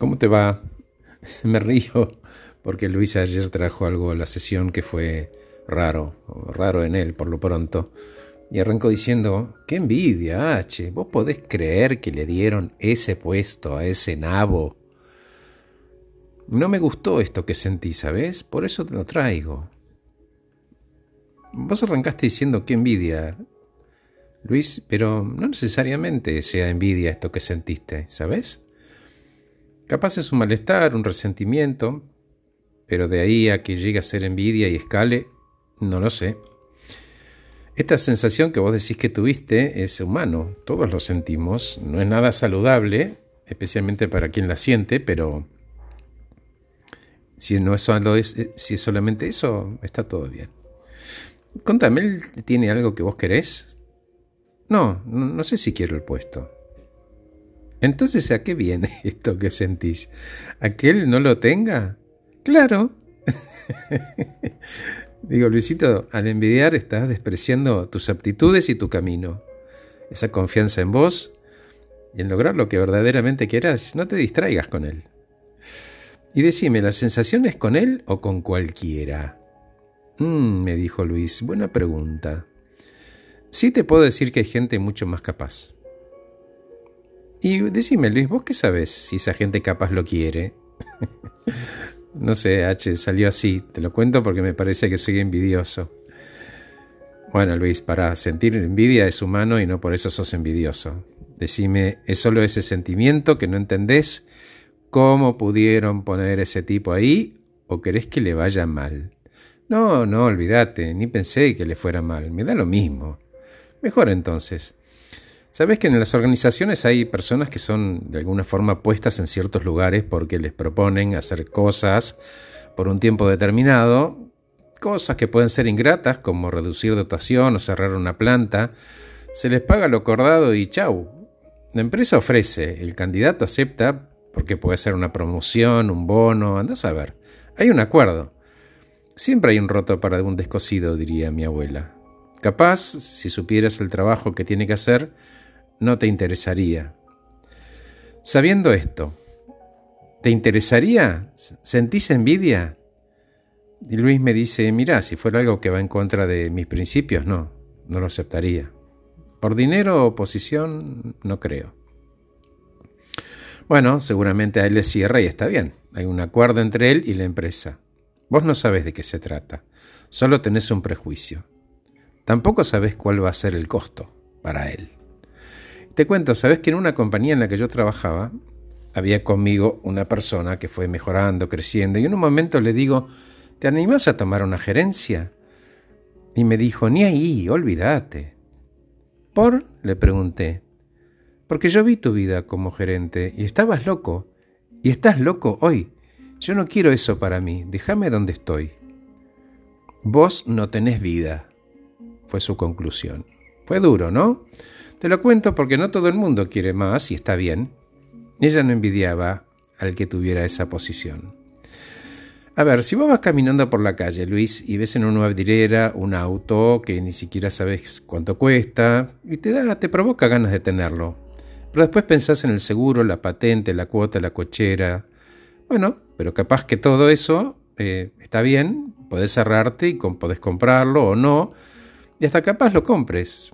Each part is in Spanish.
¿Cómo te va? Me río porque Luis ayer trajo algo a la sesión que fue raro, raro en él por lo pronto. Y arrancó diciendo, qué envidia, H, vos podés creer que le dieron ese puesto a ese nabo. No me gustó esto que sentí, ¿sabes? Por eso te lo traigo. Vos arrancaste diciendo qué envidia, Luis, pero no necesariamente sea envidia esto que sentiste, ¿sabes? Capaz es un malestar, un resentimiento, pero de ahí a que llegue a ser envidia y escale, no lo sé. Esta sensación que vos decís que tuviste es humano, todos lo sentimos, no es nada saludable, especialmente para quien la siente, pero si, no es solo eh, si es solamente eso, está todo bien. Contame, ¿él tiene algo que vos querés? No, no, sé si quiero el puesto. Entonces, ¿a qué viene esto que sentís? ¿A que él no lo tenga? Claro. Digo, Luisito, al envidiar estás despreciando tus aptitudes y tu camino. Esa confianza en vos y en lograr lo que verdaderamente quieras, no te distraigas con él. Y decime, ¿la sensación es con él o con cualquiera? Mm, me dijo Luis, buena pregunta. Sí te puedo decir que hay gente mucho más capaz. Y decime, Luis, ¿vos qué sabes si esa gente capaz lo quiere? no sé, H, salió así. Te lo cuento porque me parece que soy envidioso. Bueno, Luis, para sentir envidia es humano y no por eso sos envidioso. Decime, ¿es solo ese sentimiento que no entendés? ¿Cómo pudieron poner ese tipo ahí? ¿O querés que le vaya mal? No, no, olvídate, ni pensé que le fuera mal, me da lo mismo. Mejor entonces. Sabes que en las organizaciones hay personas que son de alguna forma puestas en ciertos lugares porque les proponen hacer cosas por un tiempo determinado, cosas que pueden ser ingratas como reducir dotación o cerrar una planta, se les paga lo acordado y chau. La empresa ofrece, el candidato acepta porque puede ser una promoción, un bono, andas a ver. Hay un acuerdo. Siempre hay un roto para un descosido, diría mi abuela. Capaz, si supieras el trabajo que tiene que hacer, no te interesaría. Sabiendo esto, ¿te interesaría? ¿Sentís envidia? Y Luis me dice, mira, si fuera algo que va en contra de mis principios, no, no lo aceptaría. Por dinero o posición, no creo. Bueno, seguramente a él le cierra y está bien. Hay un acuerdo entre él y la empresa. Vos no sabés de qué se trata, solo tenés un prejuicio. Tampoco sabés cuál va a ser el costo para él. Te cuento, sabés que en una compañía en la que yo trabajaba, había conmigo una persona que fue mejorando, creciendo, y en un momento le digo, ¿te animás a tomar una gerencia? Y me dijo, ni ahí, olvídate. ¿Por? le pregunté. Porque yo vi tu vida como gerente y estabas loco. Y estás loco hoy. Yo no quiero eso para mí, déjame donde estoy. Vos no tenés vida, fue su conclusión. Fue duro, ¿no? Te lo cuento porque no todo el mundo quiere más y está bien. Ella no envidiaba al que tuviera esa posición. A ver, si vos vas caminando por la calle, Luis, y ves en una vidriera un auto que ni siquiera sabes cuánto cuesta, y te da, te provoca ganas de tenerlo. Pero después pensás en el seguro, la patente, la cuota, la cochera, bueno, pero capaz que todo eso eh, está bien, podés cerrarte y podés comprarlo o no, y hasta capaz lo compres.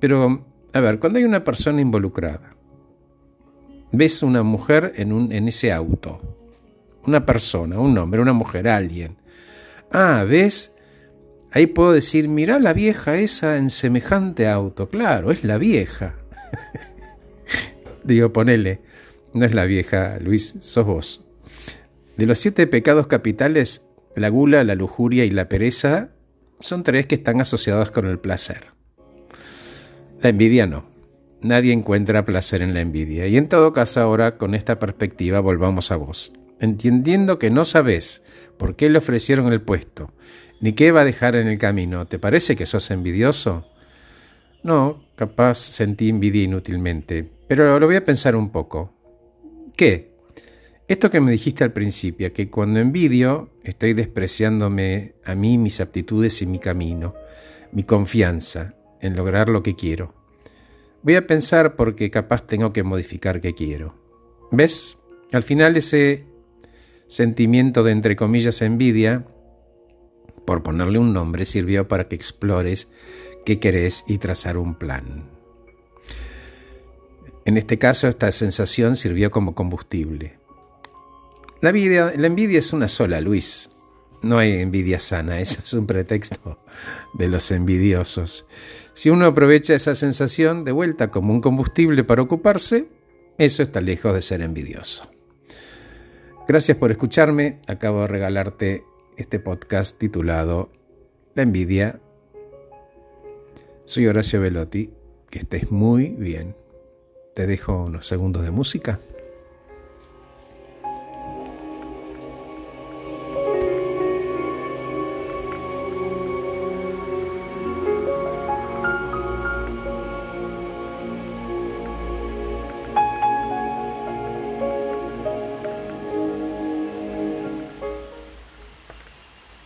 Pero, a ver, cuando hay una persona involucrada, ves una mujer en, un, en ese auto, una persona, un hombre, una mujer, alguien. Ah, ¿ves? Ahí puedo decir, mirá la vieja esa en semejante auto. Claro, es la vieja. Digo, ponele, no es la vieja, Luis, sos vos. De los siete pecados capitales, la gula, la lujuria y la pereza son tres que están asociados con el placer. La envidia no. Nadie encuentra placer en la envidia. Y en todo caso ahora, con esta perspectiva, volvamos a vos. Entendiendo que no sabés por qué le ofrecieron el puesto, ni qué va a dejar en el camino, ¿te parece que sos envidioso? No, capaz sentí envidia inútilmente, pero lo voy a pensar un poco. ¿Qué? Esto que me dijiste al principio, que cuando envidio estoy despreciándome a mí, mis aptitudes y mi camino, mi confianza en lograr lo que quiero. Voy a pensar porque capaz tengo que modificar qué quiero. ¿Ves? Al final ese sentimiento de entre comillas envidia, por ponerle un nombre, sirvió para que explores qué querés y trazar un plan. En este caso, esta sensación sirvió como combustible. La envidia, la envidia es una sola, Luis. No hay envidia sana, eso es un pretexto de los envidiosos. Si uno aprovecha esa sensación de vuelta como un combustible para ocuparse, eso está lejos de ser envidioso. Gracias por escucharme. Acabo de regalarte este podcast titulado La envidia. Soy Horacio Velotti. Que estés muy bien. Te dejo unos segundos de música.